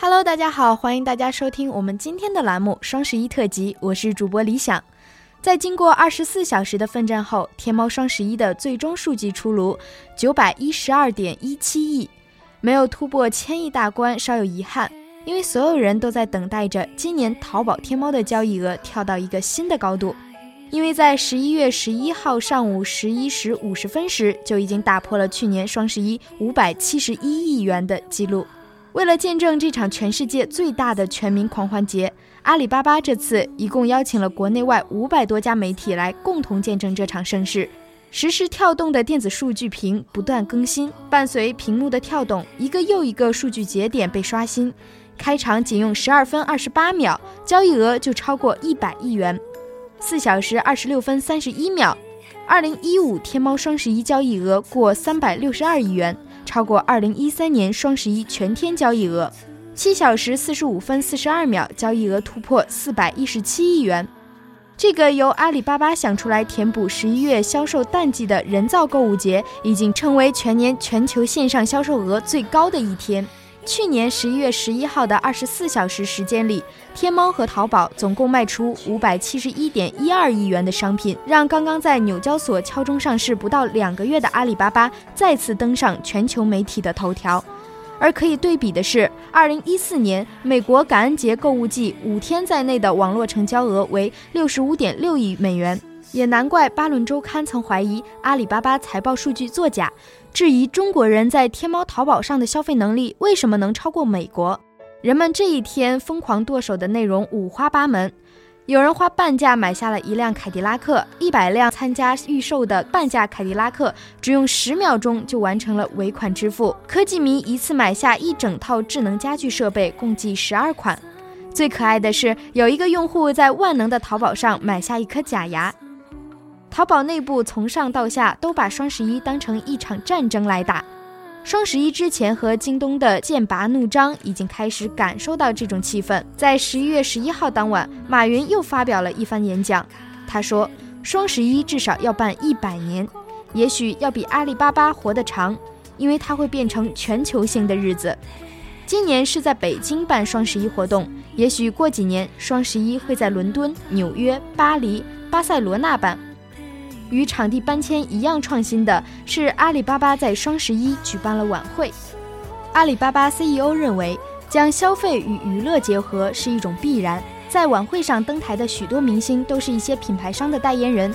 Hello，大家好，欢迎大家收听我们今天的栏目双十一特辑，我是主播李想。在经过二十四小时的奋战后，天猫双十一的最终数据出炉，九百一十二点一七亿，没有突破千亿大关，稍有遗憾。因为所有人都在等待着今年淘宝天猫的交易额跳到一个新的高度，因为在十一月十一号上午十一时五十分时就已经打破了去年双十一五百七十一亿元的记录。为了见证这场全世界最大的全民狂欢节，阿里巴巴这次一共邀请了国内外五百多家媒体来共同见证这场盛事。实时跳动的电子数据屏不断更新，伴随屏幕的跳动，一个又一个数据节点被刷新。开场仅用十二分二十八秒，交易额就超过一百亿元；四小时二十六分三十一秒，二零一五天猫双十一交易额过三百六十二亿元。超过二零一三年双十一全天交易额，七小时四十五分四十二秒，交易额突破四百一十七亿元。这个由阿里巴巴想出来填补十一月销售淡季的人造购物节，已经成为全年全球线上销售额最高的一天。去年十一月十一号的二十四小时时间里，天猫和淘宝总共卖出五百七十一点一二亿元的商品，让刚刚在纽交所敲钟上市不到两个月的阿里巴巴再次登上全球媒体的头条。而可以对比的是，二零一四年美国感恩节购物季五天在内的网络成交额为六十五点六亿美元。也难怪巴伦周刊曾怀疑阿里巴巴财报数据作假，质疑中国人在天猫、淘宝上的消费能力为什么能超过美国。人们这一天疯狂剁手的内容五花八门，有人花半价买下了一辆凯迪拉克，一百辆参加预售的半价凯迪拉克只用十秒钟就完成了尾款支付。科技迷一次买下一整套智能家居设备，共计十二款。最可爱的是，有一个用户在万能的淘宝上买下一颗假牙。淘宝内部从上到下都把双十一当成一场战争来打。双十一之前和京东的剑拔弩张已经开始感受到这种气氛。在十一月十一号当晚，马云又发表了一番演讲。他说：“双十一至少要办一百年，也许要比阿里巴巴活得长，因为它会变成全球性的日子。今年是在北京办双十一活动，也许过几年双十一会在伦敦、纽约、巴黎、巴塞罗那办。”与场地搬迁一样创新的是，阿里巴巴在双十一举办了晚会。阿里巴巴 CEO 认为，将消费与娱乐结合是一种必然。在晚会上登台的许多明星都是一些品牌商的代言人。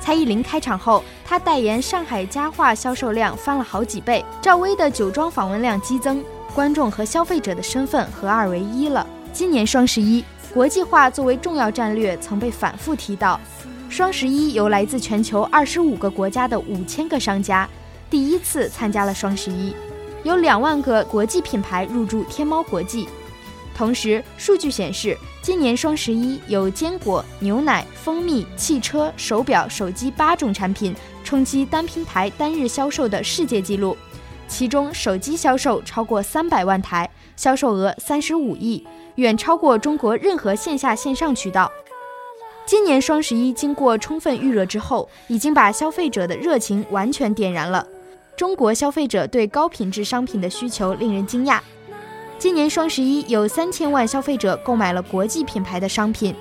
蔡依林开场后，她代言上海家化销售量翻了好几倍；赵薇的酒庄访问量激增，观众和消费者的身份合二为一了。今年双十一，国际化作为重要战略曾被反复提到。双十一由来自全球二十五个国家的五千个商家第一次参加了双十一，有两万个国际品牌入驻天猫国际。同时，数据显示，今年双十一有坚果、牛奶、蜂蜜、汽车、手表、手机八种产品冲击单平台单日销售的世界纪录，其中手机销售超过三百万台，销售额三十五亿，远超过中国任何线下线上渠道。今年双十一经过充分预热之后，已经把消费者的热情完全点燃了。中国消费者对高品质商品的需求令人惊讶。今年双十一有三千万消费者购买了国际品牌的商品，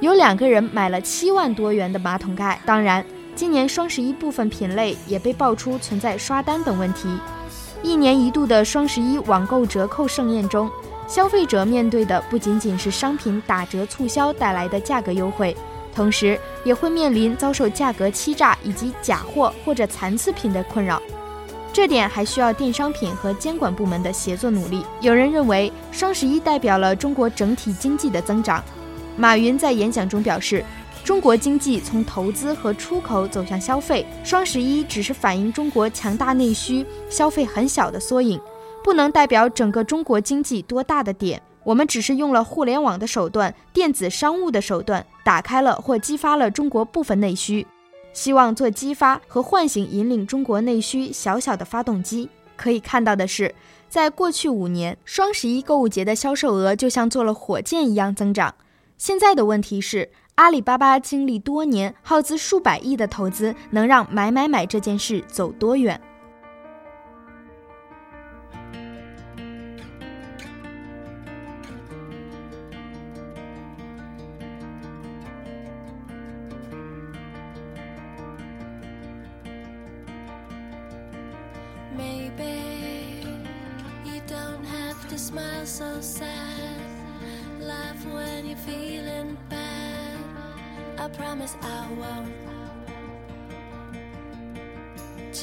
有两个人买了七万多元的马桶盖。当然，今年双十一部分品类也被爆出存在刷单等问题。一年一度的双十一网购折扣盛宴中，消费者面对的不仅仅是商品打折促销带来的价格优惠。同时也会面临遭受价格欺诈以及假货或者残次品的困扰，这点还需要电商品和监管部门的协作努力。有人认为双十一代表了中国整体经济的增长。马云在演讲中表示，中国经济从投资和出口走向消费，双十一只是反映中国强大内需、消费很小的缩影，不能代表整个中国经济多大的点。我们只是用了互联网的手段、电子商务的手段，打开了或激发了中国部分内需，希望做激发和唤醒引领中国内需小小的发动机。可以看到的是，在过去五年，双十一购物节的销售额就像坐了火箭一样增长。现在的问题是，阿里巴巴经历多年耗资数百亿的投资，能让买买买这件事走多远？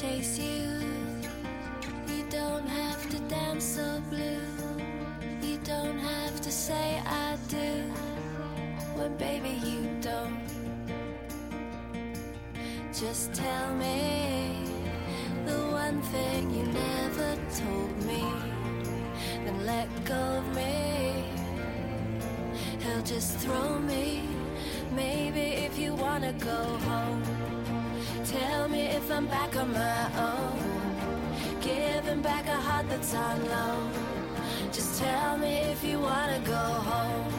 Chase you. You don't have to dance so blue. You don't have to say I do when baby you don't. Just tell me the one thing you never told me. Then let go of me. He'll just throw me. Maybe if you wanna go home, tell me if I'm back on my own. Giving back a heart that's on loan. Just tell me if you wanna go home.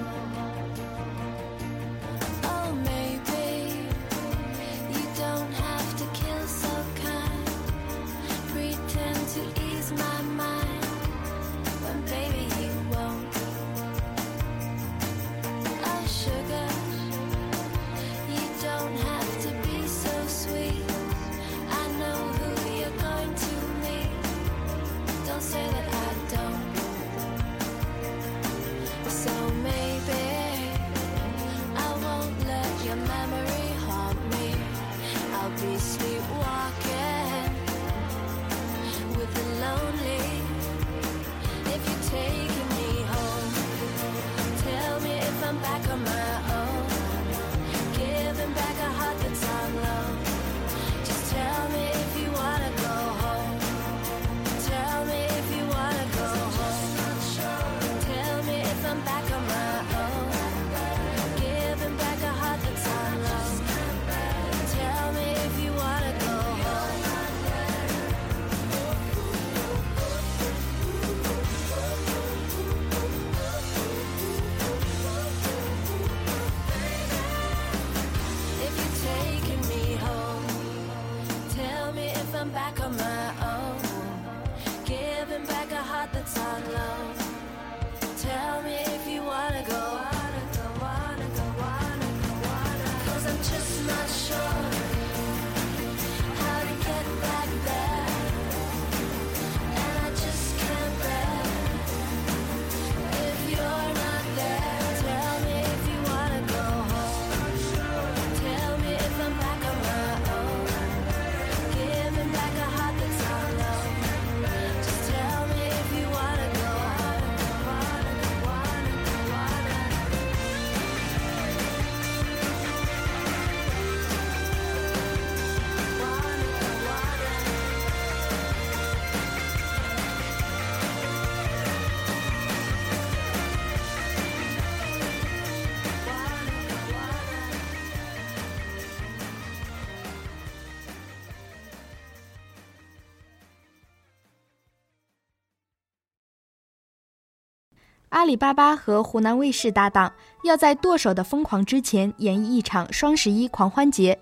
阿里巴巴和湖南卫视搭档，要在剁手的疯狂之前演绎一场双十一狂欢节。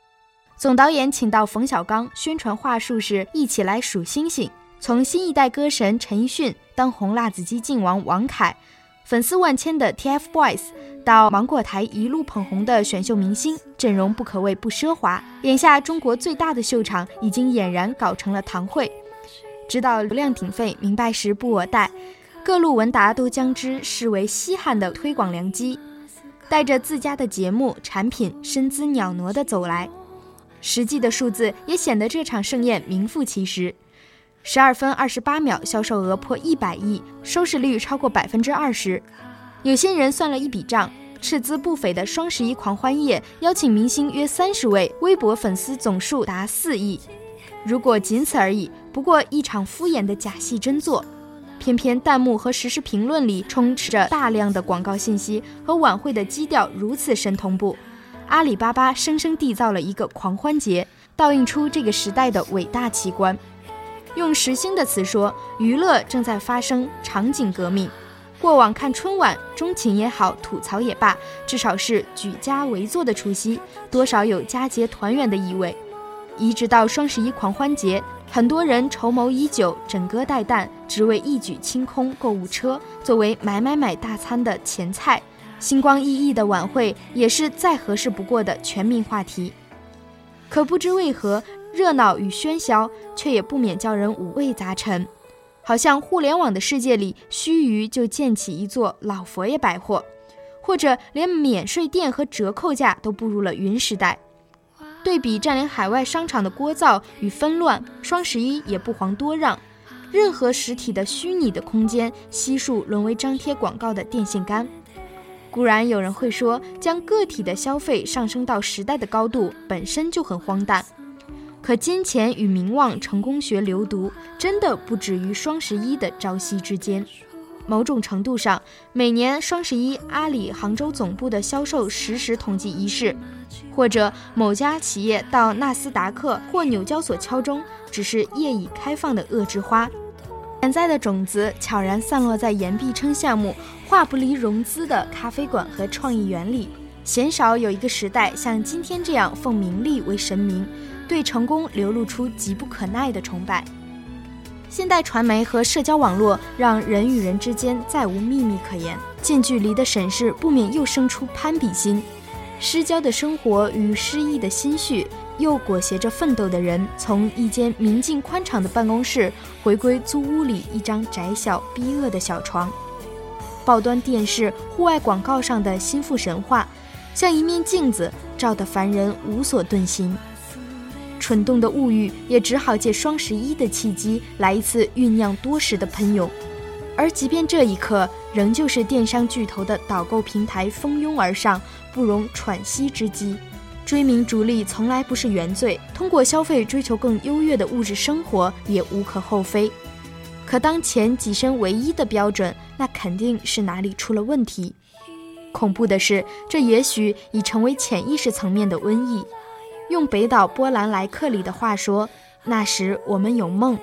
总导演请到冯小刚，宣传话术是一起来数星星。从新一代歌神陈奕迅、当红辣子鸡靖王王凯，粉丝万千的 TFBOYS，到芒果台一路捧红的选秀明星，阵容不可谓不奢华。眼下中国最大的秀场已经俨然搞成了堂会。知道流量鼎沸，明白时不我待。各路文达都将之视为稀罕的推广良机，带着自家的节目产品，身姿袅娜地走来。实际的数字也显得这场盛宴名副其实。十二分二十八秒，销售额破一百亿，收视率超过百分之二十。有些人算了一笔账，斥资不菲的双十一狂欢夜，邀请明星约三十位，微博粉丝总数达四亿。如果仅此而已，不过一场敷衍的假戏真做。偏偏弹幕和实时评论里充斥着大量的广告信息，和晚会的基调如此神同步。阿里巴巴生生缔造了一个狂欢节，倒映出这个时代的伟大奇观。用时兴的词说，娱乐正在发生场景革命。过往看春晚，钟情也好，吐槽也罢，至少是举家围坐的除夕，多少有佳节团圆的意味。一直到双十一狂欢节，很多人筹谋已久，枕戈待旦，只为一举清空购物车，作为买买买大餐的前菜。星光熠熠的晚会也是再合适不过的全民话题。可不知为何，热闹与喧嚣，却也不免叫人五味杂陈。好像互联网的世界里，须臾就建起一座老佛爷百货，或者连免税店和折扣价都步入了云时代。对比占领海外商场的聒噪与纷乱，双十一也不遑多让。任何实体的虚拟的空间，悉数沦为张贴广告的电线杆。固然有人会说，将个体的消费上升到时代的高度，本身就很荒诞。可金钱与名望成功学流毒，真的不止于双十一的朝夕之间。某种程度上，每年双十一，阿里杭州总部的销售实时统计仪式，或者某家企业到纳斯达克或纽交所敲钟，只是业已开放的恶之花。潜在的种子悄然散落在岩壁称项目、话不离融资的咖啡馆和创意园里。鲜少有一个时代像今天这样奉名利为神明。对成功流露出急不可耐的崇拜。现代传媒和社交网络让人与人之间再无秘密可言，近距离的审视不免又生出攀比心。失焦的生活与失意的心绪，又裹挟着奋斗的人，从一间明净宽敞的办公室回归租屋里一张窄小逼仄的小床。报端电视、户外广告上的心腹神话，像一面镜子，照得凡人无所遁形。蠢动的物欲也只好借双十一的契机来一次酝酿多时的喷涌，而即便这一刻，仍旧是电商巨头的导购平台蜂拥而上、不容喘息之机。追名逐利从来不是原罪，通过消费追求更优越的物质生活也无可厚非。可当前跻身唯一的标准，那肯定是哪里出了问题。恐怖的是，这也许已成为潜意识层面的瘟疫。用北岛波兰莱克里的话说，那时我们有梦，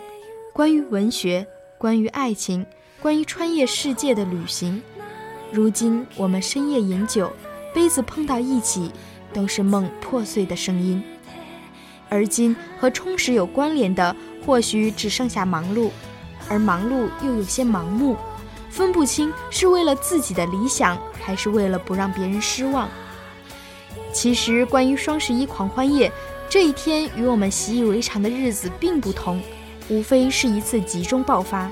关于文学，关于爱情，关于穿越世界的旅行。如今我们深夜饮酒，杯子碰到一起，都是梦破碎的声音。而今和充实有关联的，或许只剩下忙碌，而忙碌又有些盲目，分不清是为了自己的理想，还是为了不让别人失望。其实，关于双十一狂欢夜这一天，与我们习以为常的日子并不同，无非是一次集中爆发。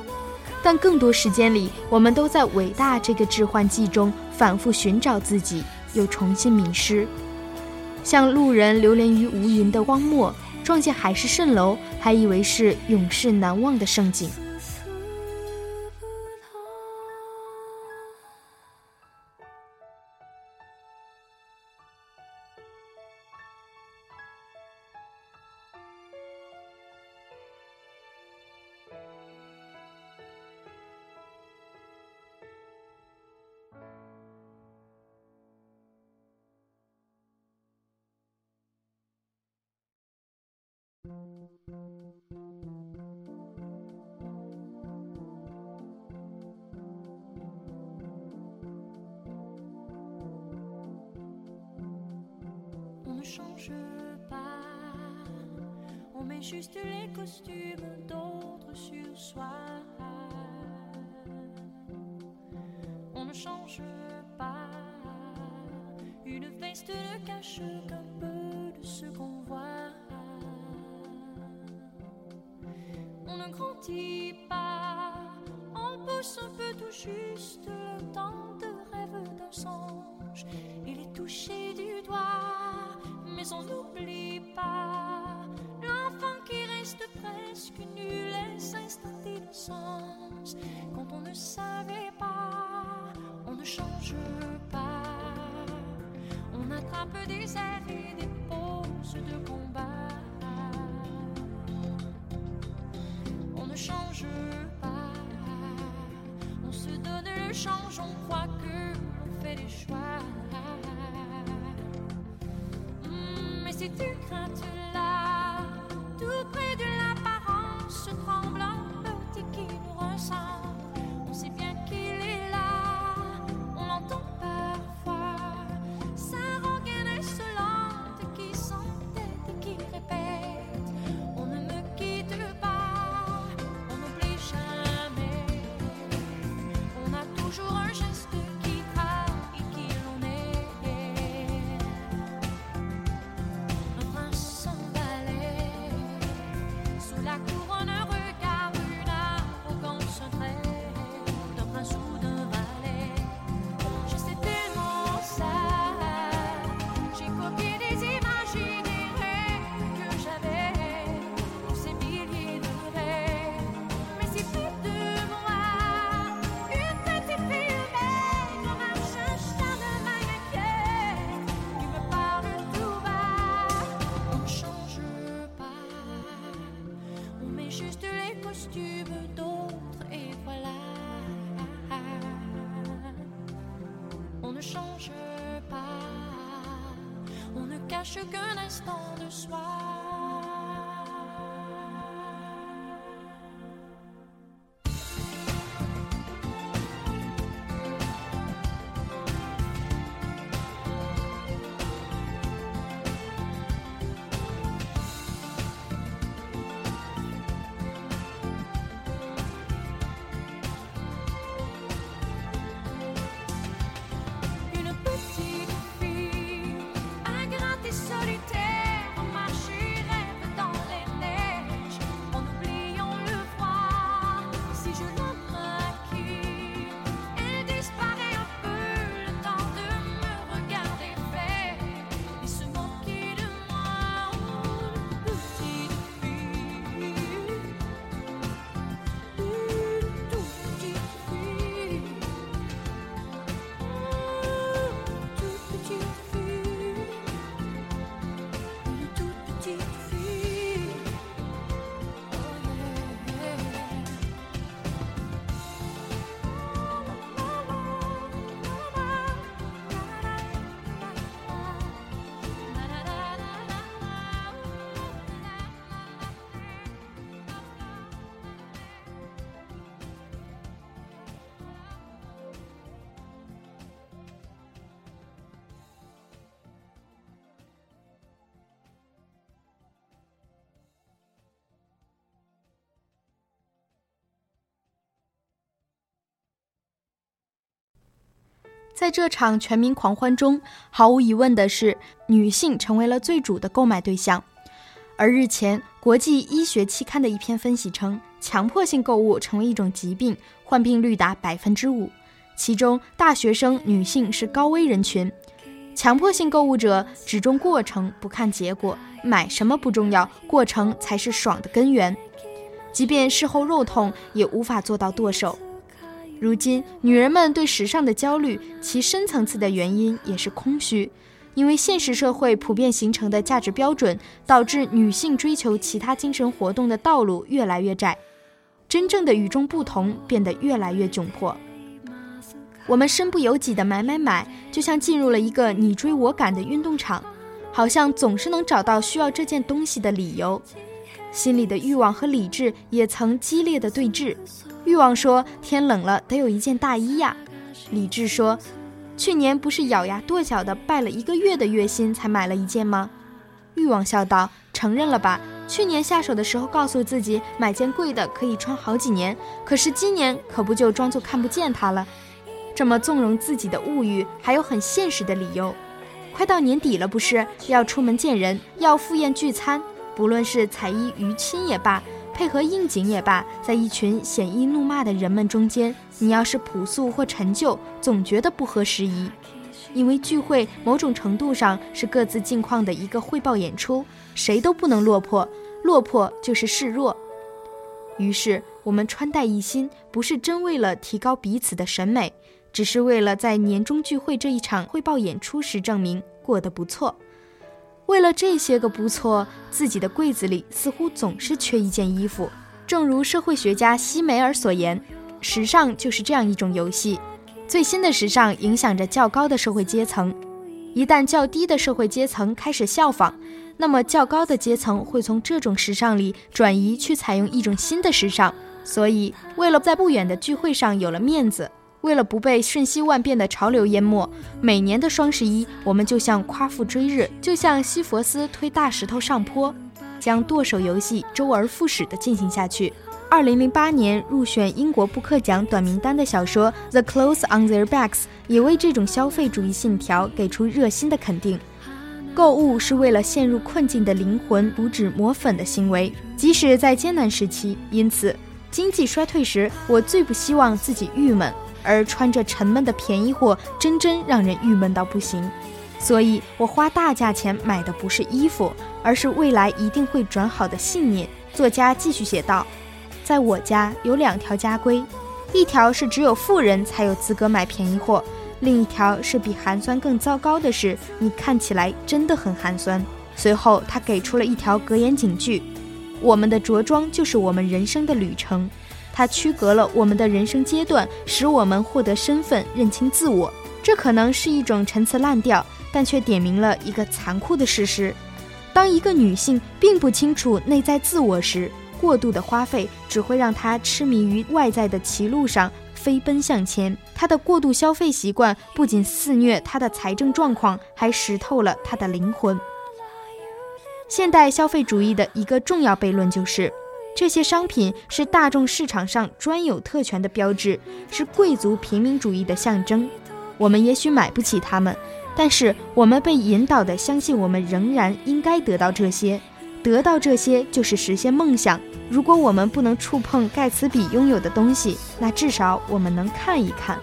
但更多时间里，我们都在伟大这个致幻剂中反复寻找自己，又重新迷失。像路人流连于无垠的荒漠，撞见海市蜃楼，还以为是永世难忘的盛景。Ne change pas, on met juste les costumes d'autres sur soi. On ne change pas, une veste ne cache qu'un peu change pas. On attrape des airs et des poses de combat. On ne change pas. On se donne le change, on croit que l'on fait des choix. Hmm, Mais si tu craintes là, sugar 在这场全民狂欢中，毫无疑问的是，女性成为了最主的购买对象。而日前，国际医学期刊的一篇分析称，强迫性购物成为一种疾病，患病率达百分之五，其中大学生女性是高危人群。强迫性购物者只重过程，不看结果，买什么不重要，过程才是爽的根源。即便事后肉痛，也无法做到剁手。如今，女人们对时尚的焦虑，其深层次的原因也是空虚，因为现实社会普遍形成的价值标准，导致女性追求其他精神活动的道路越来越窄，真正的与众不同变得越来越窘迫。我们身不由己的买买买，就像进入了一个你追我赶的运动场，好像总是能找到需要这件东西的理由。心里的欲望和理智也曾激烈的对峙。欲望说：“天冷了，得有一件大衣呀。”理智说：“去年不是咬牙跺脚的拜了一个月的月薪才买了一件吗？”欲望笑道：“承认了吧，去年下手的时候告诉自己买件贵的可以穿好几年，可是今年可不就装作看不见它了？这么纵容自己的物欲，还有很现实的理由。快到年底了，不是要出门见人，要赴宴聚餐，不论是彩衣娱亲也罢。”配合应景也罢，在一群鲜衣怒骂的人们中间，你要是朴素或陈旧，总觉得不合时宜。因为聚会某种程度上是各自境况的一个汇报演出，谁都不能落魄，落魄就是示弱。于是我们穿戴一新，不是真为了提高彼此的审美，只是为了在年终聚会这一场汇报演出时证明过得不错。为了这些个不错，自己的柜子里似乎总是缺一件衣服。正如社会学家西梅尔所言，时尚就是这样一种游戏。最新的时尚影响着较高的社会阶层，一旦较低的社会阶层开始效仿，那么较高的阶层会从这种时尚里转移去采用一种新的时尚。所以，为了在不远的聚会上有了面子。为了不被瞬息万变的潮流淹没，每年的双十一，我们就像夸父追日，就像西佛斯推大石头上坡，将剁手游戏周而复始地进行下去。二零零八年入选英国布克奖短名单的小说《The Clothes on Their Backs》也为这种消费主义信条给出热心的肯定。购物是为了陷入困境的灵魂补脂抹粉的行为，即使在艰难时期。因此，经济衰退时，我最不希望自己郁闷。而穿着沉闷的便宜货，真真让人郁闷到不行。所以我花大价钱买的不是衣服，而是未来一定会转好的信念。作家继续写道：“在我家有两条家规，一条是只有富人才有资格买便宜货，另一条是比寒酸更糟糕的是，你看起来真的很寒酸。”随后他给出了一条格言警句：“我们的着装就是我们人生的旅程。”它区隔了我们的人生阶段，使我们获得身份、认清自我。这可能是一种陈词滥调，但却点明了一个残酷的事实：当一个女性并不清楚内在自我时，过度的花费只会让她痴迷于外在的歧路上飞奔向前。她的过度消费习惯不仅肆虐她的财政状况，还识透了她的灵魂。现代消费主义的一个重要悖论就是。这些商品是大众市场上专有特权的标志，是贵族平民主义的象征。我们也许买不起它们，但是我们被引导的相信，我们仍然应该得到这些。得到这些就是实现梦想。如果我们不能触碰盖茨比拥有的东西，那至少我们能看一看。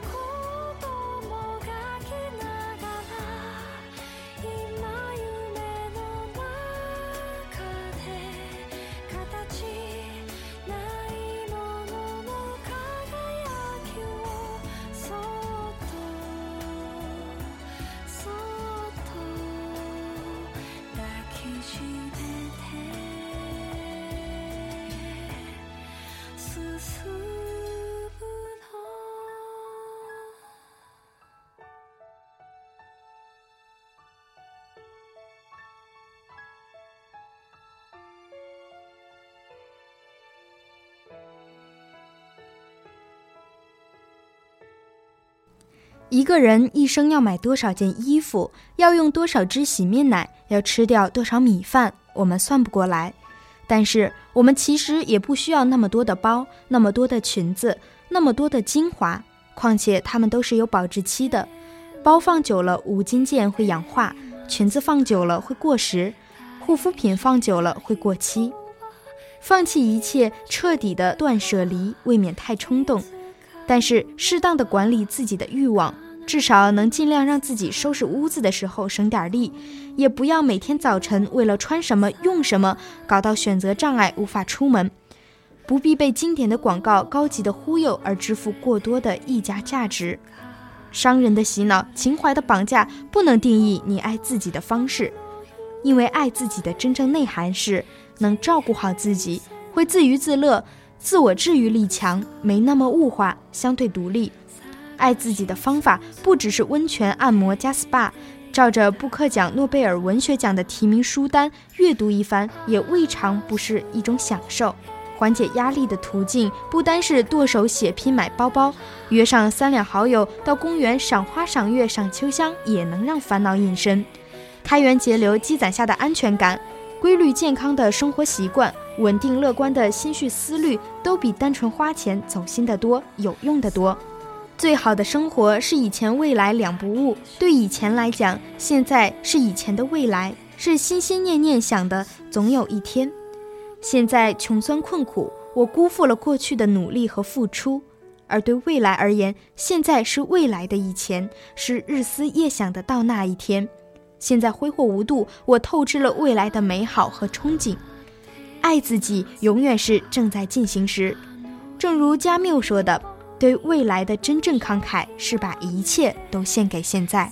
一个人一生要买多少件衣服，要用多少支洗面奶，要吃掉多少米饭，我们算不过来。但是我们其实也不需要那么多的包，那么多的裙子，那么多的精华。况且它们都是有保质期的，包放久了五金件会氧化，裙子放久了会过时，护肤品放久了会过期。放弃一切，彻底的断舍离，未免太冲动。但是，适当的管理自己的欲望，至少能尽量让自己收拾屋子的时候省点力，也不要每天早晨为了穿什么、用什么，搞到选择障碍，无法出门。不必被经典的广告、高级的忽悠而支付过多的溢价价值。商人的洗脑、情怀的绑架，不能定义你爱自己的方式，因为爱自己的真正内涵是能照顾好自己，会自娱自乐。自我治愈力强，没那么物化，相对独立。爱自己的方法不只是温泉按摩加 SPA，照着布克奖、诺贝尔文学奖的提名书单阅读一番，也未尝不是一种享受。缓解压力的途径不单是剁手血拼买包包，约上三两好友到公园赏花、赏月、赏秋香，也能让烦恼隐身。开源节流积攒下的安全感，规律健康的生活习惯。稳定乐观的心绪思虑，都比单纯花钱走心的多，有用的多。最好的生活是以前未来两不误。对以前来讲，现在是以前的未来，是心心念念想的总有一天。现在穷酸困苦，我辜负了过去的努力和付出；而对未来而言，现在是未来的以前，是日思夜想的到那一天。现在挥霍无度，我透支了未来的美好和憧憬。爱自己永远是正在进行时，正如加缪说的：“对未来的真正慷慨是把一切都献给现在。”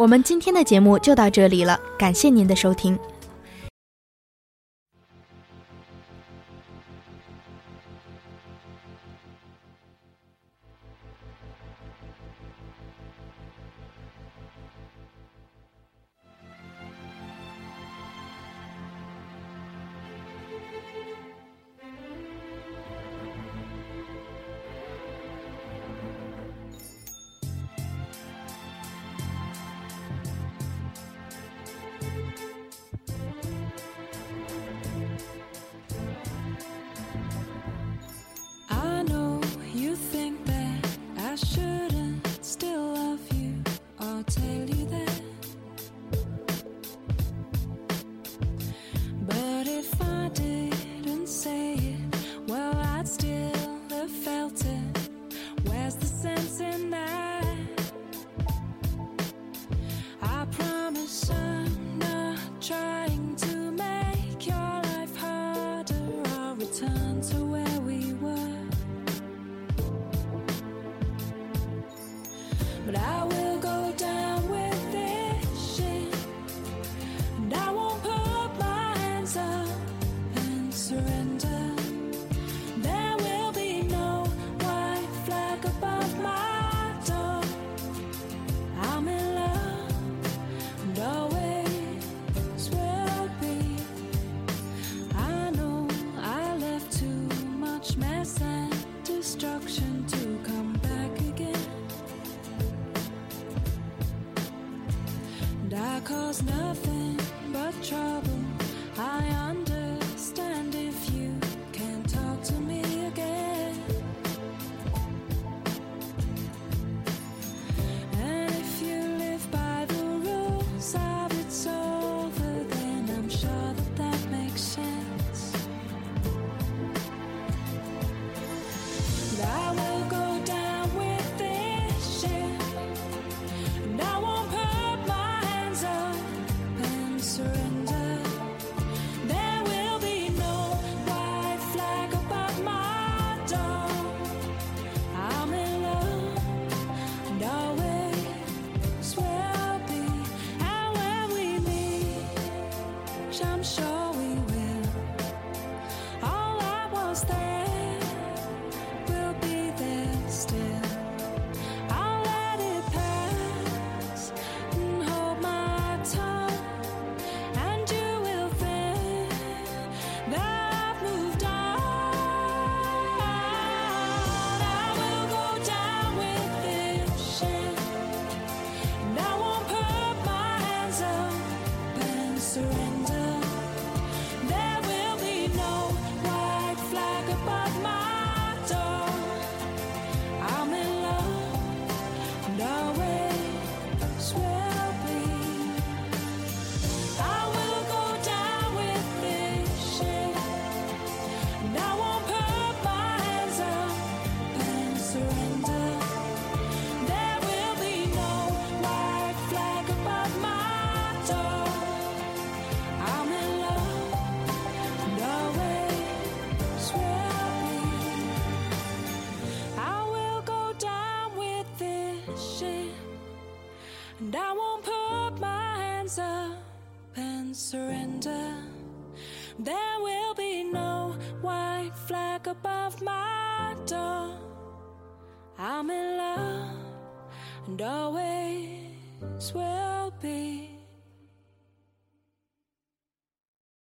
我们今天的节目就到这里了，感谢您的收听。think surrender